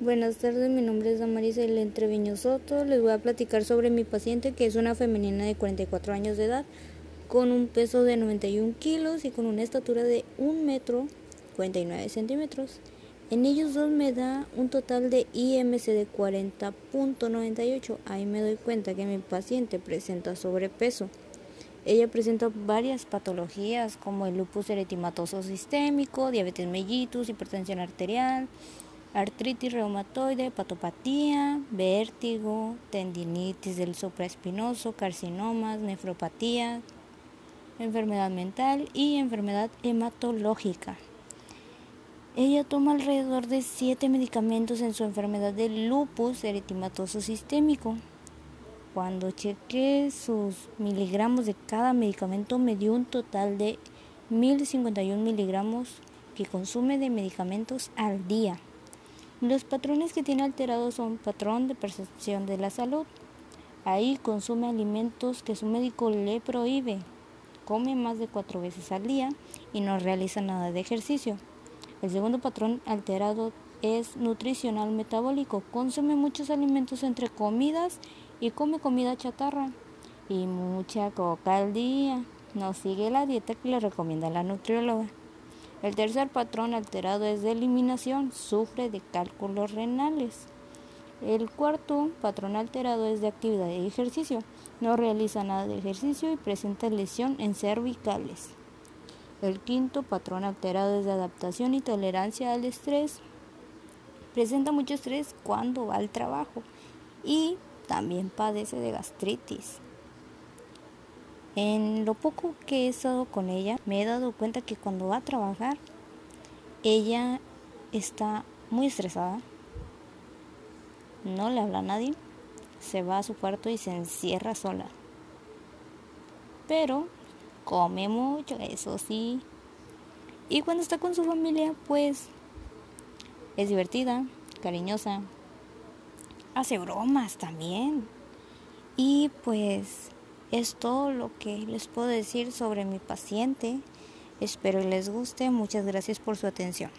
Buenas tardes, mi nombre es Damaris Entreviño Soto. Les voy a platicar sobre mi paciente que es una femenina de 44 años de edad con un peso de 91 kilos y con una estatura de 1 metro 49 centímetros. En ellos dos me da un total de IMC de 40.98. Ahí me doy cuenta que mi paciente presenta sobrepeso. Ella presenta varias patologías como el lupus eritematoso sistémico, diabetes mellitus, hipertensión arterial, artritis reumatoide, patopatía, vértigo, tendinitis del supraespinoso, carcinomas, nefropatía, enfermedad mental y enfermedad hematológica. Ella toma alrededor de 7 medicamentos en su enfermedad de lupus eritematoso sistémico. Cuando chequé sus miligramos de cada medicamento me dio un total de 1051 miligramos que consume de medicamentos al día. Los patrones que tiene alterados son patrón de percepción de la salud. Ahí consume alimentos que su médico le prohíbe. Come más de cuatro veces al día y no realiza nada de ejercicio. El segundo patrón alterado es nutricional metabólico. Consume muchos alimentos entre comidas y come comida chatarra y mucha coca al día. No sigue la dieta que le recomienda la nutrióloga. El tercer patrón alterado es de eliminación, sufre de cálculos renales. El cuarto patrón alterado es de actividad y ejercicio, no realiza nada de ejercicio y presenta lesión en cervicales. El quinto patrón alterado es de adaptación y tolerancia al estrés. Presenta mucho estrés cuando va al trabajo y también padece de gastritis. En lo poco que he estado con ella, me he dado cuenta que cuando va a trabajar, ella está muy estresada, no le habla a nadie, se va a su cuarto y se encierra sola. Pero come mucho, eso sí. Y cuando está con su familia, pues es divertida, cariñosa, hace bromas también. Y pues es todo lo que les puedo decir sobre mi paciente. Espero les guste. Muchas gracias por su atención.